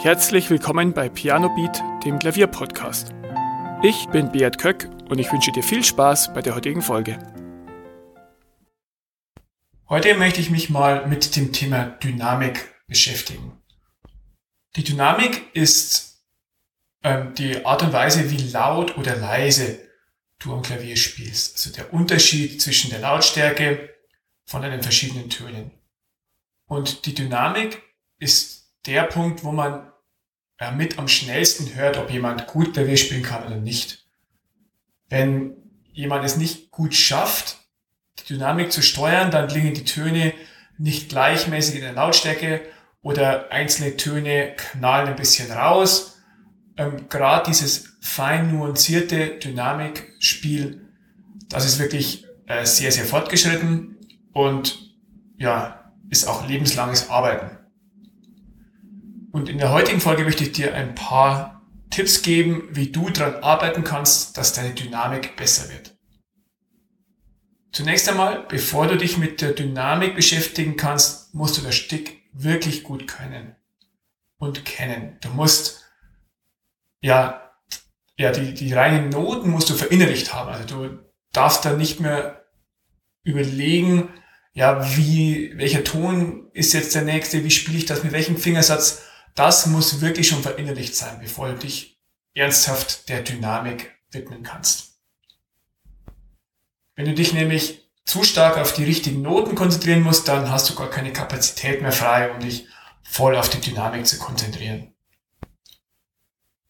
Herzlich willkommen bei Piano Beat, dem Klavierpodcast. Ich bin Beat Köck und ich wünsche dir viel Spaß bei der heutigen Folge. Heute möchte ich mich mal mit dem Thema Dynamik beschäftigen. Die Dynamik ist ähm, die Art und Weise, wie laut oder leise du am Klavier spielst. Also der Unterschied zwischen der Lautstärke von den verschiedenen Tönen. Und die Dynamik ist der Punkt, wo man äh, mit am schnellsten hört, ob jemand gut Klavier spielen kann oder nicht. Wenn jemand es nicht gut schafft, die Dynamik zu steuern, dann klingen die Töne nicht gleichmäßig in der Lautstärke oder einzelne Töne knallen ein bisschen raus. Ähm, Gerade dieses fein nuancierte Dynamikspiel, das ist wirklich äh, sehr, sehr fortgeschritten und ja, ist auch lebenslanges Arbeiten. Und in der heutigen Folge möchte ich dir ein paar Tipps geben, wie du daran arbeiten kannst, dass deine Dynamik besser wird. Zunächst einmal, bevor du dich mit der Dynamik beschäftigen kannst, musst du das Stück wirklich gut können und kennen. Du musst, ja, ja, die, die reinen Noten musst du verinnerlicht haben. Also du darfst da nicht mehr überlegen, ja, wie, welcher Ton ist jetzt der nächste, wie spiele ich das, mit welchem Fingersatz, das muss wirklich schon verinnerlicht sein, bevor du dich ernsthaft der Dynamik widmen kannst. Wenn du dich nämlich zu stark auf die richtigen Noten konzentrieren musst, dann hast du gar keine Kapazität mehr frei, um dich voll auf die Dynamik zu konzentrieren.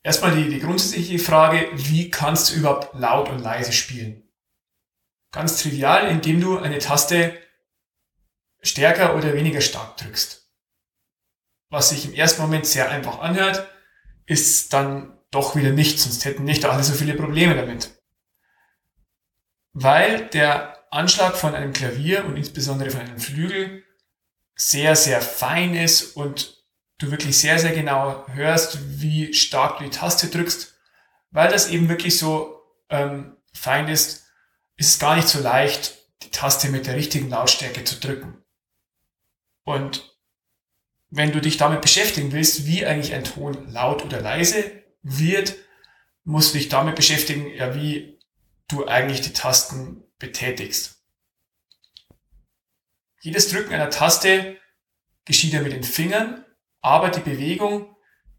Erstmal die, die grundsätzliche Frage, wie kannst du überhaupt laut und leise spielen? Ganz trivial, indem du eine Taste stärker oder weniger stark drückst was sich im ersten Moment sehr einfach anhört, ist dann doch wieder nicht, sonst hätten nicht alle so viele Probleme damit. Weil der Anschlag von einem Klavier und insbesondere von einem Flügel sehr, sehr fein ist und du wirklich sehr, sehr genau hörst, wie stark du die Taste drückst. Weil das eben wirklich so ähm, fein ist, ist es gar nicht so leicht, die Taste mit der richtigen Lautstärke zu drücken. Und wenn du dich damit beschäftigen willst, wie eigentlich ein Ton laut oder leise wird, musst du dich damit beschäftigen, ja, wie du eigentlich die Tasten betätigst. Jedes Drücken einer Taste geschieht ja mit den Fingern, aber die Bewegung,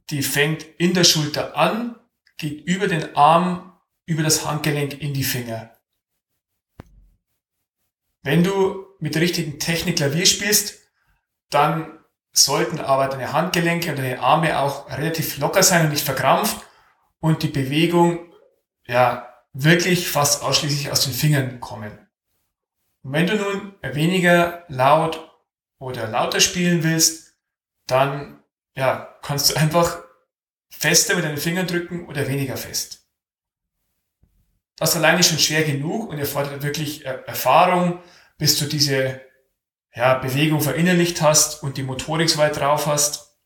die fängt in der Schulter an, geht über den Arm, über das Handgelenk in die Finger. Wenn du mit der richtigen Technik Klavier spielst, dann sollten aber deine Handgelenke und deine Arme auch relativ locker sein und nicht verkrampft und die Bewegung ja wirklich fast ausschließlich aus den Fingern kommen. Und wenn du nun weniger laut oder lauter spielen willst, dann ja, kannst du einfach fester mit deinen Fingern drücken oder weniger fest. Das alleine ist schon schwer genug und erfordert wirklich äh, Erfahrung, bis du diese ja, Bewegung verinnerlicht hast und die Motorik so weit drauf hast.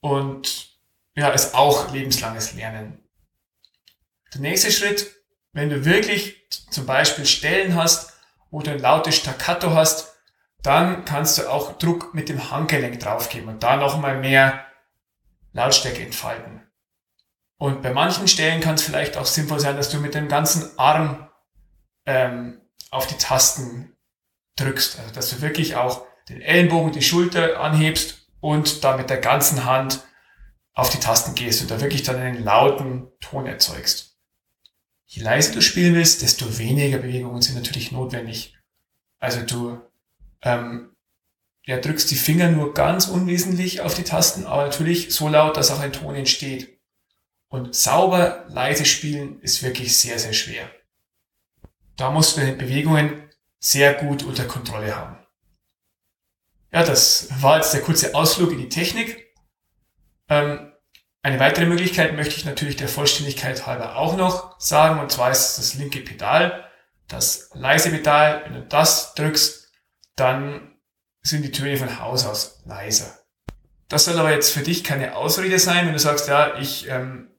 Und ja, ist auch lebenslanges Lernen. Der nächste Schritt, wenn du wirklich zum Beispiel Stellen hast, wo du ein lautes Staccato hast, dann kannst du auch Druck mit dem Handgelenk draufgeben und da nochmal mehr Lautstärke entfalten. Und bei manchen Stellen kann es vielleicht auch sinnvoll sein, dass du mit dem ganzen Arm ähm, auf die Tasten drückst. Also dass du wirklich auch den Ellenbogen, die Schulter anhebst und da mit der ganzen Hand auf die Tasten gehst und da wirklich dann einen lauten Ton erzeugst. Je leiser du spielen willst, desto weniger Bewegungen sind natürlich notwendig. Also du ähm, ja, drückst die Finger nur ganz unwesentlich auf die Tasten, aber natürlich so laut, dass auch ein Ton entsteht. Und sauber leise spielen ist wirklich sehr, sehr schwer. Da musst du deine Bewegungen sehr gut unter Kontrolle haben. Ja, das war jetzt der kurze Ausflug in die Technik. Ähm, eine weitere Möglichkeit möchte ich natürlich der Vollständigkeit halber auch noch sagen, und zwar ist das linke Pedal, das leise Pedal. Wenn du das drückst, dann sind die Töne von Haus aus leiser. Das soll aber jetzt für dich keine Ausrede sein, wenn du sagst, ja, ich ähm,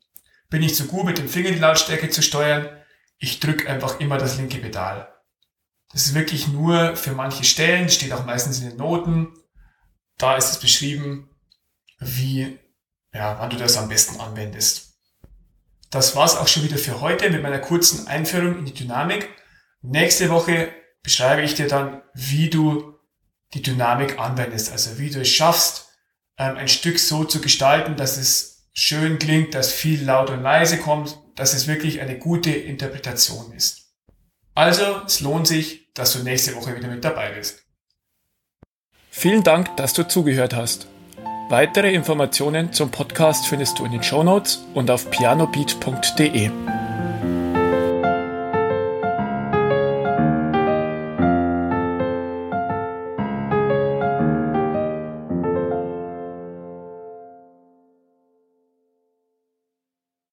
bin nicht so gut mit dem Finger die Lautstärke zu steuern, ich drücke einfach immer das linke Pedal. Das ist wirklich nur für manche Stellen, steht auch meistens in den Noten. Da ist es beschrieben, wie ja, wann du das am besten anwendest. Das war's auch schon wieder für heute mit meiner kurzen Einführung in die Dynamik. Nächste Woche beschreibe ich dir dann, wie du die Dynamik anwendest, also wie du es schaffst, ähm, ein Stück so zu gestalten, dass es schön klingt, dass viel laut und leise kommt, dass es wirklich eine gute Interpretation ist. Also, es lohnt sich, dass du nächste Woche wieder mit dabei bist. Vielen Dank, dass du zugehört hast. Weitere Informationen zum Podcast findest du in den Show Notes und auf pianobeat.de.